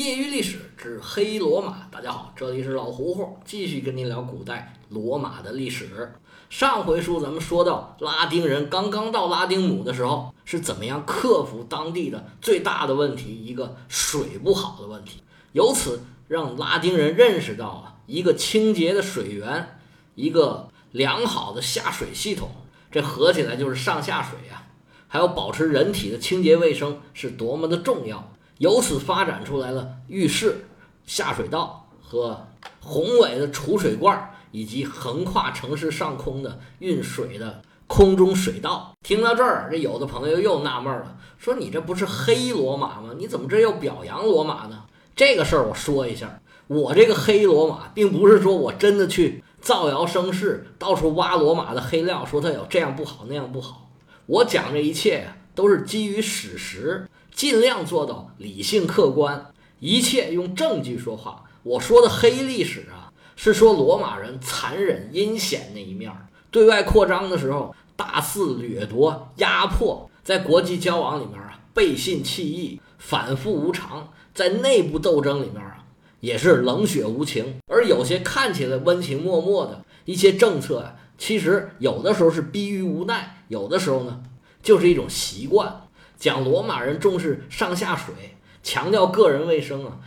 业余历史之黑罗马，大家好，这里是老胡胡，继续跟您聊古代罗马的历史。上回书咱们说到，拉丁人刚刚到拉丁姆的时候，是怎么样克服当地的最大的问题，一个水不好的问题，由此让拉丁人认识到啊，一个清洁的水源，一个良好的下水系统，这合起来就是上下水呀，还有保持人体的清洁卫生是多么的重要。由此发展出来了浴室、下水道和宏伟的储水罐，以及横跨城市上空的运水的空中水道。听到这儿，这有的朋友又纳闷了，说：“你这不是黑罗马吗？你怎么这又表扬罗马呢？”这个事儿我说一下，我这个黑罗马，并不是说我真的去造谣生事，到处挖罗马的黑料，说它有这样不好那样不好。我讲这一切呀，都是基于史实。尽量做到理性客观，一切用证据说话。我说的黑历史啊，是说罗马人残忍阴险那一面儿，对外扩张的时候大肆掠夺、压迫，在国际交往里面啊背信弃义、反复无常，在内部斗争里面啊也是冷血无情。而有些看起来温情脉脉的一些政策啊，其实有的时候是逼于无奈，有的时候呢就是一种习惯。讲罗马人重视上下水，强调个人卫生啊，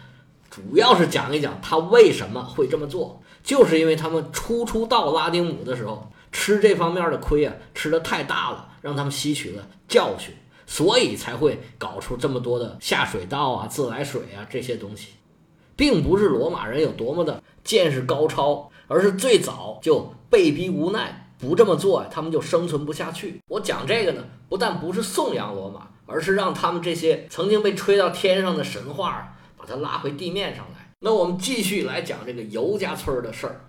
主要是讲一讲他为什么会这么做，就是因为他们初出到拉丁姆的时候吃这方面的亏啊，吃的太大了，让他们吸取了教训，所以才会搞出这么多的下水道啊、自来水啊这些东西，并不是罗马人有多么的见识高超，而是最早就被逼无奈不这么做，他们就生存不下去。我讲这个呢，不但不是颂扬罗马。而是让他们这些曾经被吹到天上的神话，把它拉回地面上来。那我们继续来讲这个尤家村的事儿。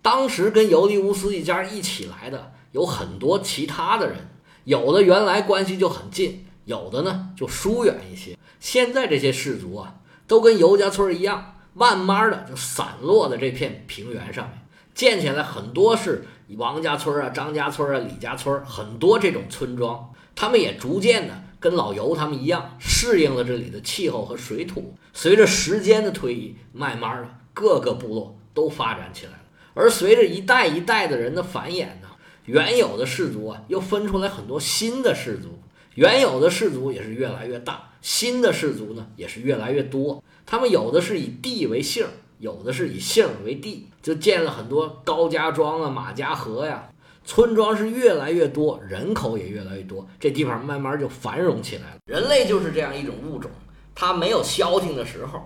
当时跟尤利乌斯一家一起来的有很多其他的人，有的原来关系就很近，有的呢就疏远一些。现在这些氏族啊，都跟尤家村一样，慢慢的就散落在这片平原上面，建起来很多是王家村啊、张家村啊、李家村，很多这种村庄。他们也逐渐的。跟老尤他们一样，适应了这里的气候和水土。随着时间的推移，慢慢的各个部落都发展起来了。而随着一代一代的人的繁衍呢，原有的氏族啊，又分出来很多新的氏族。原有的氏族也是越来越大，新的氏族呢也是越来越多。他们有的是以地为姓，有的是以姓为地，就建了很多高家庄啊、马家河呀。村庄是越来越多，人口也越来越多，这地方慢慢就繁荣起来了。人类就是这样一种物种，它没有消停的时候。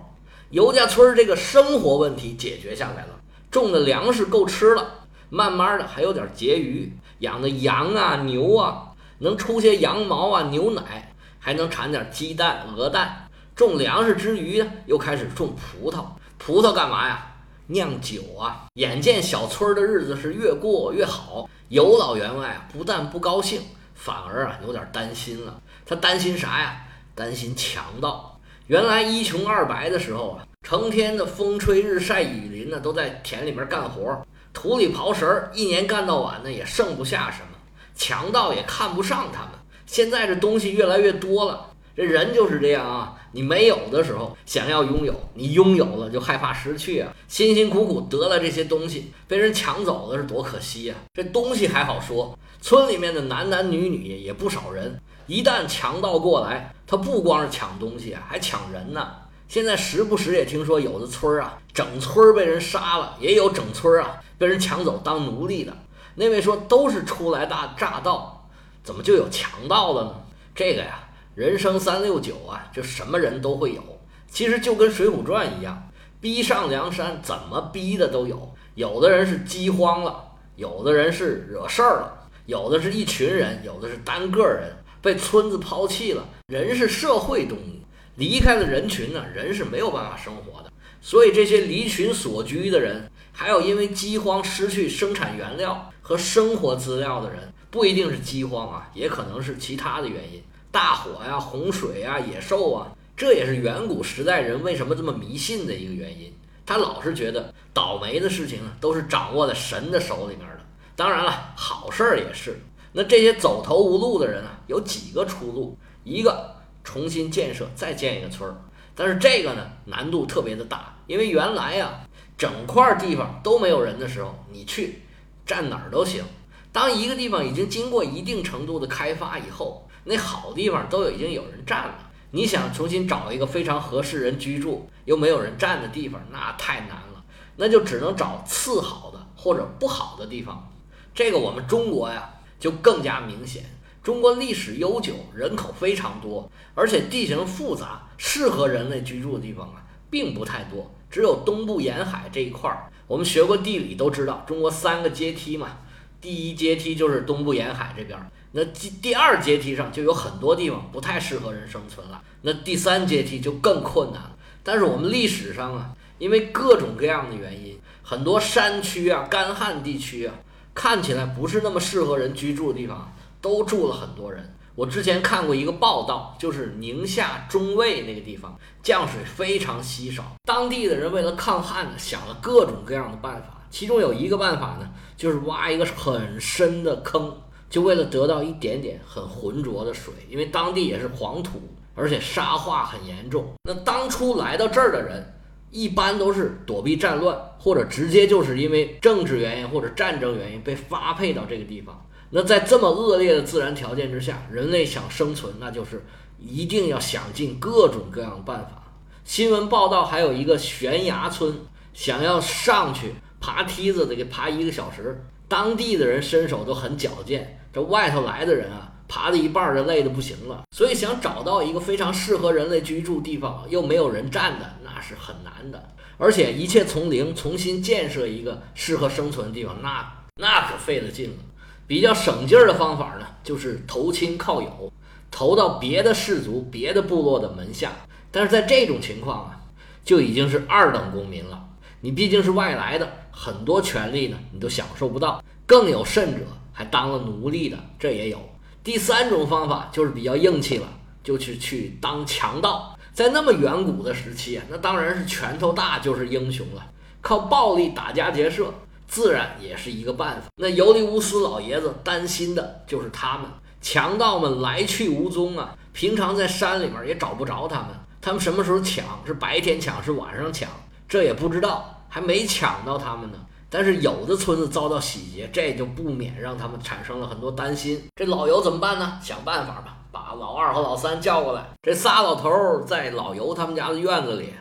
尤家村这个生活问题解决下来了，种的粮食够吃了，慢慢的还有点结余，养的羊啊、牛啊，能出些羊毛啊、牛奶，还能产点鸡蛋、鹅蛋。种粮食之余呢，又开始种葡萄。葡萄干嘛呀？酿酒啊！眼见小村的日子是越过越好。尤老员外啊，不但不高兴，反而啊有点担心了。他担心啥呀？担心强盗。原来一穷二白的时候啊，成天的风吹日晒雨淋呢，都在田里面干活，土里刨食儿，一年干到晚呢，也剩不下什么。强盗也看不上他们。现在这东西越来越多了，这人就是这样啊。你没有的时候想要拥有，你拥有了就害怕失去啊！辛辛苦苦得了这些东西，被人抢走了是多可惜呀！这东西还好说，村里面的男男女女也不少人，一旦强盗过来，他不光是抢东西啊，还抢人呢。现在时不时也听说有的村儿啊，整村儿被人杀了，也有整村儿啊被人抢走当奴隶的。那位说都是初来大乍到，怎么就有强盗了呢？这个呀。人生三六九啊，就什么人都会有。其实就跟《水浒传》一样，逼上梁山，怎么逼的都有。有的人是饥荒了，有的人是惹事儿了，有的是一群人，有的是单个人被村子抛弃了。人是社会动物，离开了人群呢，人是没有办法生活的。所以这些离群所居的人，还有因为饥荒失去生产原料和生活资料的人，不一定是饥荒啊，也可能是其他的原因。大火呀，洪水啊，野兽啊，这也是远古时代人为什么这么迷信的一个原因。他老是觉得倒霉的事情啊，都是掌握在神的手里面的。当然了，好事儿也是。那这些走投无路的人啊，有几个出路：一个重新建设，再建一个村儿；但是这个呢，难度特别的大，因为原来呀，整块地方都没有人的时候，你去站哪儿都行。当一个地方已经经过一定程度的开发以后，那好地方都已经有人占了，你想重新找一个非常合适人居住又没有人占的地方，那太难了，那就只能找次好的或者不好的地方。这个我们中国呀，就更加明显。中国历史悠久，人口非常多，而且地形复杂，适合人类居住的地方啊，并不太多。只有东部沿海这一块儿，我们学过地理都知道，中国三个阶梯嘛，第一阶梯就是东部沿海这边，那第第二阶梯上就有很多地方不太适合人生存了，那第三阶梯就更困难了。但是我们历史上啊，因为各种各样的原因，很多山区啊、干旱地区啊，看起来不是那么适合人居住的地方。都住了很多人。我之前看过一个报道，就是宁夏中卫那个地方降水非常稀少，当地的人为了抗旱呢，想了各种各样的办法。其中有一个办法呢，就是挖一个很深的坑，就为了得到一点点很浑浊的水。因为当地也是黄土，而且沙化很严重。那当初来到这儿的人，一般都是躲避战乱，或者直接就是因为政治原因或者战争原因被发配到这个地方。那在这么恶劣的自然条件之下，人类想生存，那就是一定要想尽各种各样的办法。新闻报道还有一个悬崖村，想要上去爬梯子得给爬一个小时，当地的人身手都很矫健，这外头来的人啊，爬了一半就累得不行了。所以想找到一个非常适合人类居住地方又没有人占的，那是很难的。而且一切从零重新建设一个适合生存的地方，那那可费了劲了。比较省劲儿的方法呢，就是投亲靠友，投到别的氏族、别的部落的门下。但是在这种情况啊，就已经是二等公民了。你毕竟是外来的，很多权利呢你都享受不到。更有甚者，还当了奴隶的，这也有。第三种方法就是比较硬气了，就去去当强盗。在那么远古的时期啊，那当然是拳头大就是英雄了，靠暴力打家劫舍。自然也是一个办法。那尤利乌斯老爷子担心的就是他们强盗们来去无踪啊，平常在山里面也找不着他们。他们什么时候抢？是白天抢，是晚上抢？这也不知道，还没抢到他们呢。但是有的村子遭到洗劫，这就不免让他们产生了很多担心。这老尤怎么办呢？想办法吧，把老二和老三叫过来。这仨老头在老尤他们家的院子里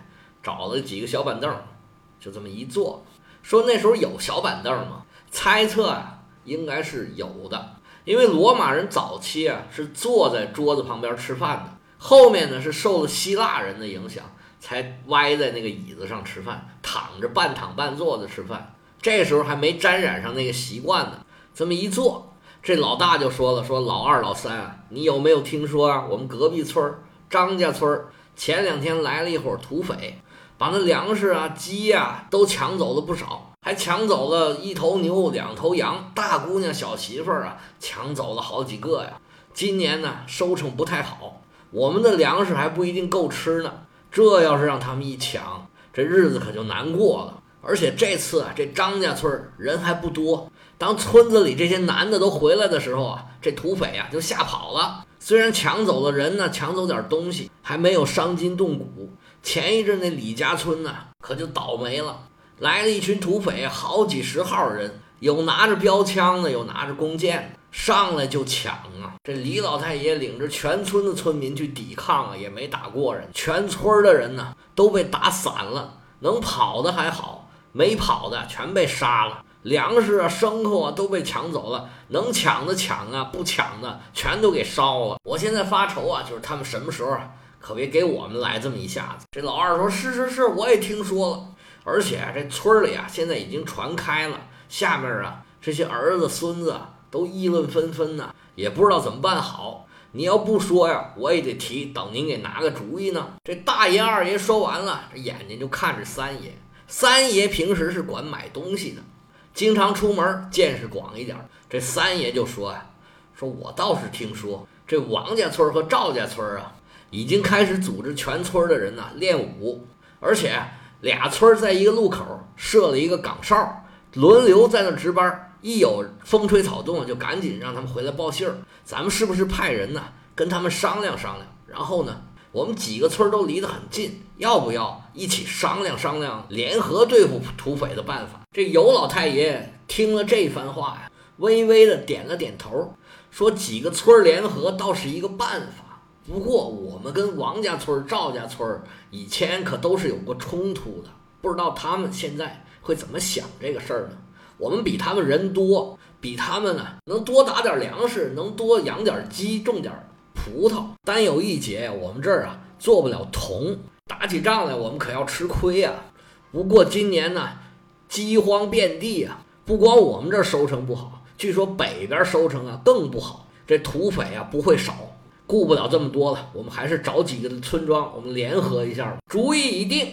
找了几个小板凳，就这么一坐。说那时候有小板凳吗？猜测啊，应该是有的，因为罗马人早期啊是坐在桌子旁边吃饭的，后面呢是受了希腊人的影响，才歪在那个椅子上吃饭，躺着半躺半坐的吃饭。这时候还没沾染上那个习惯呢。这么一坐，这老大就说了：“说老二、老三啊，你有没有听说啊？我们隔壁村张家村前两天来了一伙土匪。”把那粮食啊、鸡呀都抢走了不少，还抢走了一头牛、两头羊，大姑娘、小媳妇儿啊，抢走了好几个呀。今年呢，收成不太好，我们的粮食还不一定够吃呢。这要是让他们一抢，这日子可就难过了。而且这次啊，这张家村人还不多，当村子里这些男的都回来的时候啊，这土匪啊就吓跑了。虽然抢走了人呢，抢走点东西，还没有伤筋动骨。前一阵那李家村呢，可就倒霉了，来了一群土匪，好几十号人，有拿着标枪的，有拿着弓箭的，上来就抢啊！这李老太爷领着全村的村民去抵抗啊，也没打过人，全村的人呢都被打散了，能跑的还好，没跑的全被杀了，粮食啊、牲口啊都被抢走了，能抢的抢啊，不抢的全都给烧了。我现在发愁啊，就是他们什么时候啊？可别给我们来这么一下子。这老二说：“是是是，我也听说了，而且这村里啊，现在已经传开了。下面啊，这些儿子孙子都议论纷纷呢，也不知道怎么办好。你要不说呀，我也得提，等您给拿个主意呢。”这大爷二爷说完了，这眼睛就看着三爷。三爷平时是管买东西的，经常出门，见识广一点。这三爷就说呀：“说我倒是听说，这王家村和赵家村啊。”已经开始组织全村的人呢练武，而且俩村在一个路口设了一个岗哨，轮流在那值班。一有风吹草动，就赶紧让他们回来报信儿。咱们是不是派人呢跟他们商量商量？然后呢，我们几个村都离得很近，要不要一起商量商量，联合对付土匪的办法？这尤老太爷听了这番话呀，微微的点了点头，说：“几个村联合倒是一个办法，不过我们跟王家村、赵家村以前可都是有过冲突的，不知道他们现在会怎么想这个事儿呢？我们比他们人多，比他们呢能多打点粮食，能多养点鸡，种点。”葡萄，单有一节，我们这儿啊做不了铜，打起仗来我们可要吃亏呀。不过今年呢，饥荒遍地啊，不光我们这儿收成不好，据说北边收成啊更不好。这土匪啊不会少，顾不了这么多了，我们还是找几个村庄，我们联合一下吧。主意已定，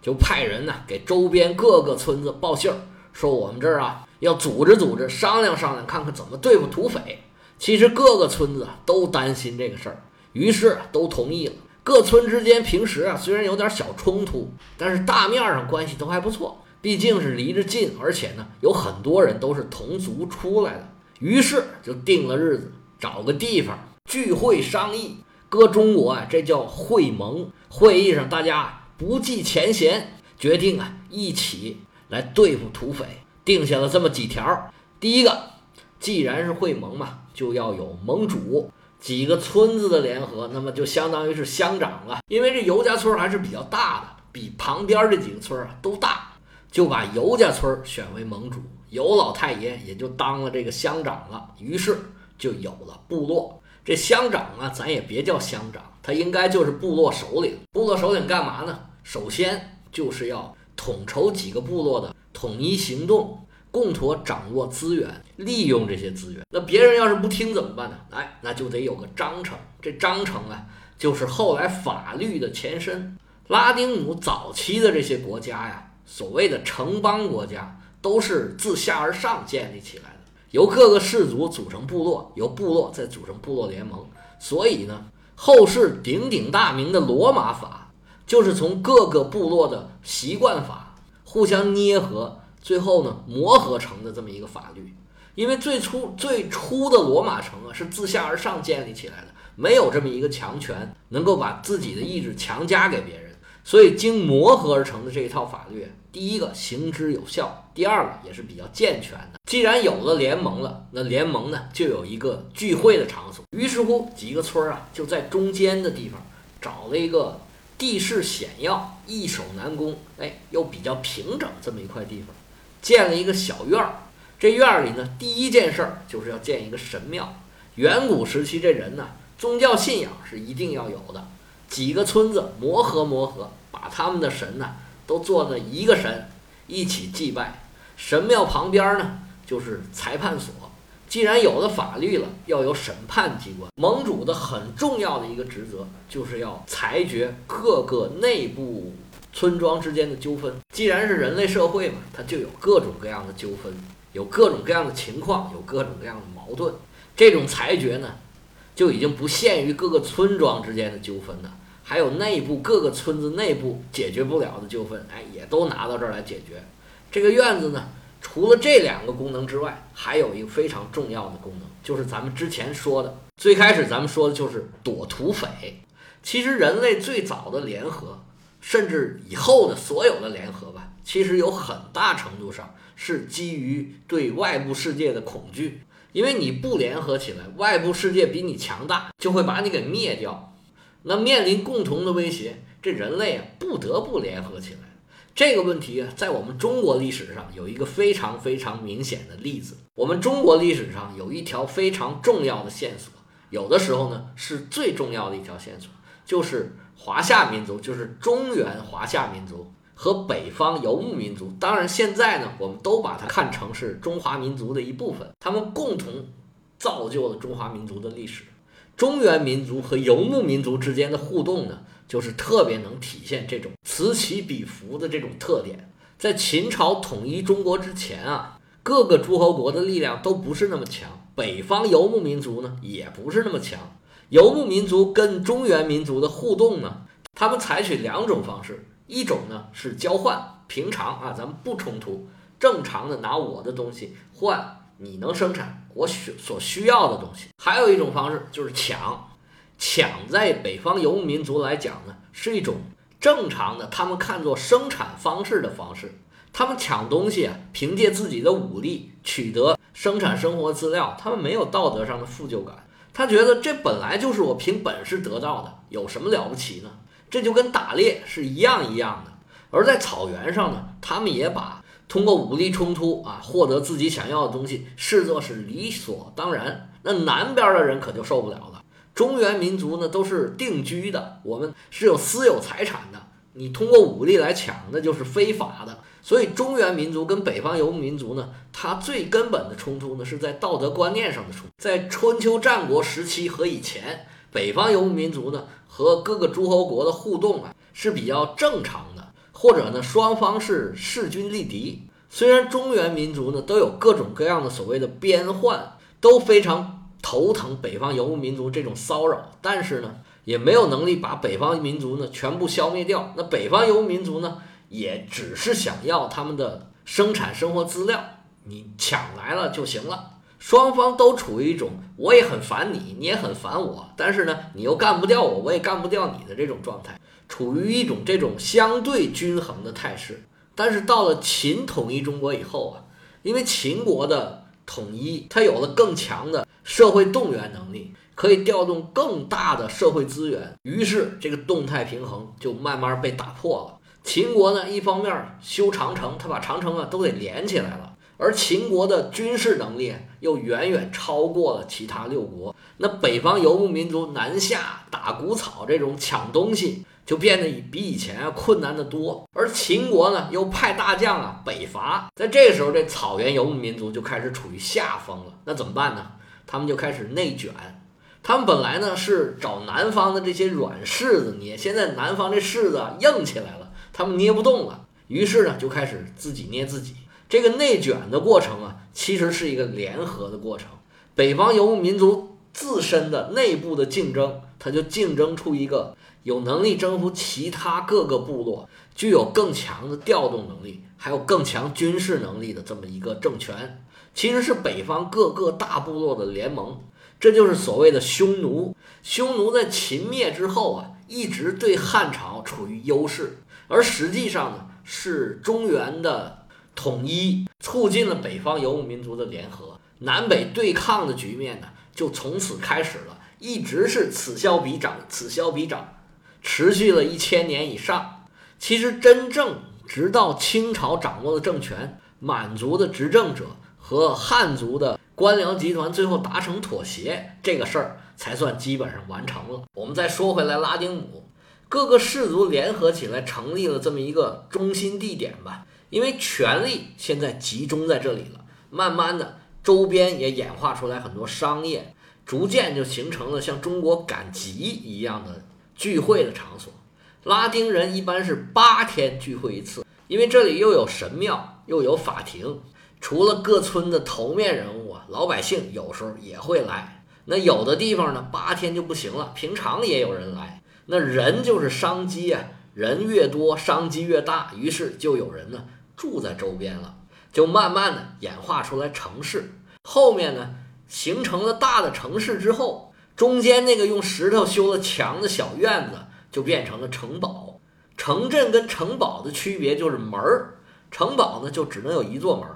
就派人呢给周边各个村子报信儿，说我们这儿啊要组织组织，商量商量，看看怎么对付土匪。其实各个村子都担心这个事儿，于是都同意了。各村之间平时啊虽然有点小冲突，但是大面上关系都还不错。毕竟是离着近，而且呢有很多人都是同族出来的，于是就定了日子，找个地方聚会商议。搁中国啊，这叫会盟。会议上大家不计前嫌，决定啊一起来对付土匪，定下了这么几条。第一个，既然是会盟嘛。就要有盟主，几个村子的联合，那么就相当于是乡长了。因为这尤家村还是比较大的，比旁边这几个村啊都大，就把尤家村选为盟主，尤老太爷也就当了这个乡长了。于是就有了部落。这乡长啊，咱也别叫乡长，他应该就是部落首领。部落首领干嘛呢？首先就是要统筹几个部落的统一行动。共同掌握资源，利用这些资源。那别人要是不听怎么办呢？哎，那就得有个章程。这章程啊，就是后来法律的前身。拉丁姆早期的这些国家呀，所谓的城邦国家，都是自下而上建立起来的，由各个氏族组成部落，由部落再组成部落联盟。所以呢，后世鼎鼎大名的罗马法，就是从各个部落的习惯法互相捏合。最后呢，磨合成的这么一个法律，因为最初最初的罗马城啊是自下而上建立起来的，没有这么一个强权能够把自己的意志强加给别人，所以经磨合而成的这一套法律，第一个行之有效，第二个也是比较健全的。既然有了联盟了，那联盟呢就有一个聚会的场所，于是乎几个村啊就在中间的地方找了一个地势险要、易守难攻，哎，又比较平整这么一块地方。建了一个小院儿，这院儿里呢，第一件事儿就是要建一个神庙。远古时期这人呢，宗教信仰是一定要有的。几个村子磨合磨合，把他们的神呢都做了一个神，一起祭拜。神庙旁边呢就是裁判所。既然有了法律了，要有审判机关。盟主的很重要的一个职责就是要裁决各个内部。村庄之间的纠纷，既然是人类社会嘛，它就有各种各样的纠纷，有各种各样的情况，有各种各样的矛盾。这种裁决呢，就已经不限于各个村庄之间的纠纷了，还有内部各个村子内部解决不了的纠纷，哎，也都拿到这儿来解决。这个院子呢，除了这两个功能之外，还有一个非常重要的功能，就是咱们之前说的，最开始咱们说的就是躲土匪。其实人类最早的联合。甚至以后的所有的联合吧，其实有很大程度上是基于对外部世界的恐惧，因为你不联合起来，外部世界比你强大，就会把你给灭掉。那面临共同的威胁，这人类啊不得不联合起来。这个问题啊，在我们中国历史上有一个非常非常明显的例子。我们中国历史上有一条非常重要的线索，有的时候呢是最重要的一条线索，就是。华夏民族就是中原华夏民族和北方游牧民族，当然现在呢，我们都把它看成是中华民族的一部分。他们共同造就了中华民族的历史。中原民族和游牧民族之间的互动呢，就是特别能体现这种此起彼伏的这种特点。在秦朝统一中国之前啊，各个诸侯国的力量都不是那么强，北方游牧民族呢也不是那么强。游牧民族跟中原民族的互动呢，他们采取两种方式，一种呢是交换，平常啊咱们不冲突，正常的拿我的东西换你能生产我需所需要的东西；还有一种方式就是抢，抢在北方游牧民族来讲呢，是一种正常的，他们看作生产方式的方式。他们抢东西啊，凭借自己的武力取得生产生活资料，他们没有道德上的负疚感。他觉得这本来就是我凭本事得到的，有什么了不起呢？这就跟打猎是一样一样的。而在草原上呢，他们也把通过武力冲突啊获得自己想要的东西视作是理所当然。那南边的人可就受不了了。中原民族呢都是定居的，我们是有私有财产的，你通过武力来抢，那就是非法的。所以中原民族跟北方游牧民族呢，它最根本的冲突呢是在道德观念上的冲。在春秋战国时期和以前，北方游牧民族呢和各个诸侯国的互动啊是比较正常的。或者呢，双方是势均力敌。虽然中原民族呢都有各种各样的所谓的边患，都非常头疼北方游牧民族这种骚扰，但是呢，也没有能力把北方民族呢全部消灭掉。那北方游牧民族呢，也只是想要他们的生产生活资料，你抢来了就行了。双方都处于一种我也很烦你，你也很烦我，但是呢，你又干不掉我，我也干不掉你的这种状态。处于一种这种相对均衡的态势，但是到了秦统一中国以后啊，因为秦国的统一，它有了更强的社会动员能力，可以调动更大的社会资源，于是这个动态平衡就慢慢被打破了。秦国呢，一方面修长城，他把长城啊都给连起来了，而秦国的军事能力又远远超过了其他六国。那北方游牧民族南下打谷草，这种抢东西。就变得比以前啊困难的多，而秦国呢又派大将啊北伐，在这时候这草原游牧民族就开始处于下风了。那怎么办呢？他们就开始内卷。他们本来呢是找南方的这些软柿子捏，现在南方这柿子硬起来了，他们捏不动了，于是呢就开始自己捏自己。这个内卷的过程啊，其实是一个联合的过程。北方游牧民族自身的内部的竞争，它就竞争出一个。有能力征服其他各个部落，具有更强的调动能力，还有更强军事能力的这么一个政权，其实是北方各个大部落的联盟。这就是所谓的匈奴。匈奴在秦灭之后啊，一直对汉朝处于优势，而实际上呢，是中原的统一促进了北方游牧民族的联合，南北对抗的局面呢，就从此开始了，一直是此消彼长，此消彼长。持续了一千年以上，其实真正直到清朝掌握了政权，满族的执政者和汉族的官僚集团最后达成妥协，这个事儿才算基本上完成了。我们再说回来，拉丁姆各个氏族联合起来成立了这么一个中心地点吧，因为权力现在集中在这里了，慢慢的周边也演化出来很多商业，逐渐就形成了像中国赶集一样的。聚会的场所，拉丁人一般是八天聚会一次，因为这里又有神庙，又有法庭。除了各村的头面人物啊，老百姓有时候也会来。那有的地方呢，八天就不行了，平常也有人来。那人就是商机啊，人越多，商机越大，于是就有人呢住在周边了，就慢慢的演化出来城市。后面呢，形成了大的城市之后。中间那个用石头修了墙的小院子，就变成了城堡。城镇跟城堡的区别就是门儿，城堡呢就只能有一座门，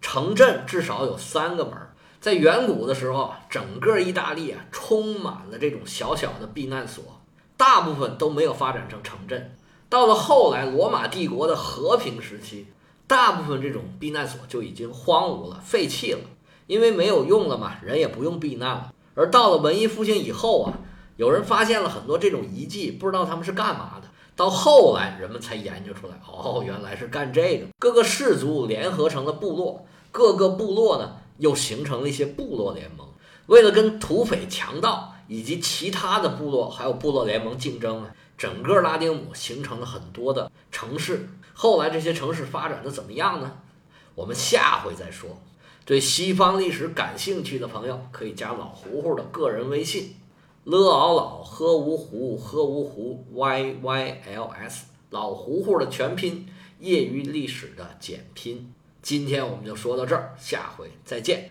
城镇至少有三个门。在远古的时候，整个意大利啊充满了这种小小的避难所，大部分都没有发展成城镇。到了后来罗马帝国的和平时期，大部分这种避难所就已经荒芜了、废弃了，因为没有用了嘛，人也不用避难了。而到了文艺复兴以后啊，有人发现了很多这种遗迹，不知道他们是干嘛的。到后来，人们才研究出来，哦，原来是干这个。各个氏族联合成了部落，各个部落呢又形成了一些部落联盟，为了跟土匪、强盗以及其他的部落还有部落联盟竞争啊，整个拉丁姆形成了很多的城市。后来这些城市发展的怎么样呢？我们下回再说。对西方历史感兴趣的朋友，可以加老胡胡的个人微信：l 敖老喝芜湖喝芜湖 y y l s 老胡胡的全拼，业余历史的简拼。今天我们就说到这儿，下回再见。